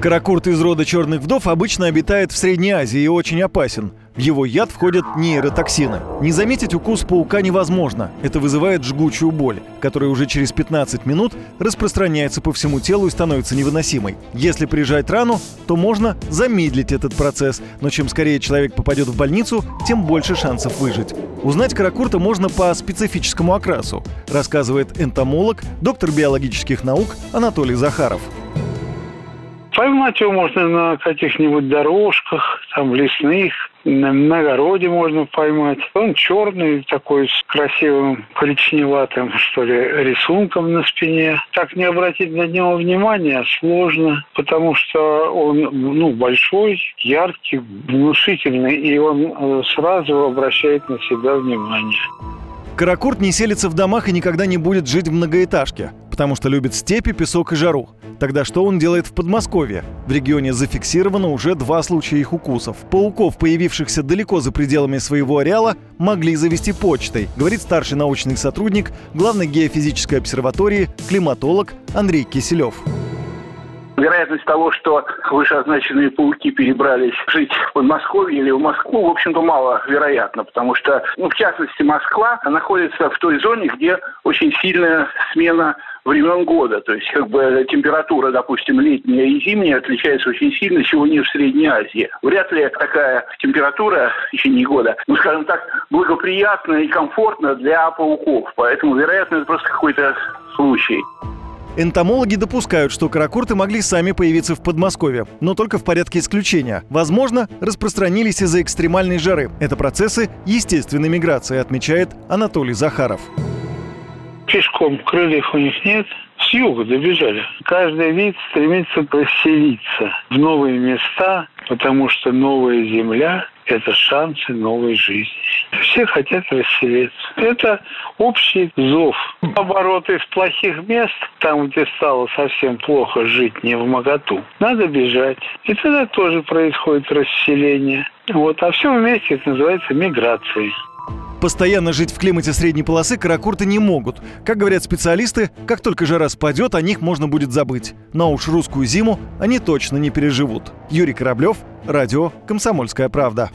Каракурт из рода черных вдов обычно обитает в Средней Азии и очень опасен. В его яд входят нейротоксины. Не заметить укус паука невозможно. Это вызывает жгучую боль, которая уже через 15 минут распространяется по всему телу и становится невыносимой. Если прижать рану, то можно замедлить этот процесс, но чем скорее человек попадет в больницу, тем больше шансов выжить. Узнать каракурта можно по специфическому окрасу, рассказывает энтомолог, доктор биологических наук Анатолий Захаров. Поймать его можно на каких-нибудь дорожках, там, лесных, на, на огороде можно поймать. Он черный, такой с красивым коричневатым, что ли, рисунком на спине. Так не обратить на него внимания сложно, потому что он ну, большой, яркий, внушительный, и он э, сразу обращает на себя внимание. Каракурт не селится в домах и никогда не будет жить в многоэтажке, потому что любит степи, песок и жару. Тогда что он делает в Подмосковье? В регионе зафиксировано уже два случая их укусов. Пауков, появившихся далеко за пределами своего ареала, могли завести почтой, говорит старший научный сотрудник Главной геофизической обсерватории, климатолог Андрей Киселев. Вероятность того, что вышеозначенные пауки перебрались жить в Подмосковье или в Москву, в общем-то, маловероятно, потому что, ну, в частности, Москва находится в той зоне, где очень сильная смена времен года. То есть как бы температура, допустим, летняя и зимняя отличается очень сильно, чего нет в Средней Азии. Вряд ли такая температура в течение года, ну, скажем так, благоприятна и комфортна для пауков. Поэтому, вероятно, это просто какой-то случай. Энтомологи допускают, что каракурты могли сами появиться в Подмосковье, но только в порядке исключения. Возможно, распространились из-за экстремальной жары. Это процессы естественной миграции, отмечает Анатолий Захаров. Пешком крыльев у них нет, с юга добежали. Каждый вид стремится поселиться в новые места, потому что новая земля – это шансы новой жизни. Все хотят расселиться. Это общий зов. Наоборот, из плохих мест, там, где стало совсем плохо жить не в моготу, надо бежать. И тогда тоже происходит расселение. Вот. А все вместе это называется миграцией. Постоянно жить в климате средней полосы каракурты не могут. Как говорят специалисты, как только жара спадет, о них можно будет забыть. Но уж русскую зиму они точно не переживут. Юрий Кораблев, Радио «Комсомольская правда».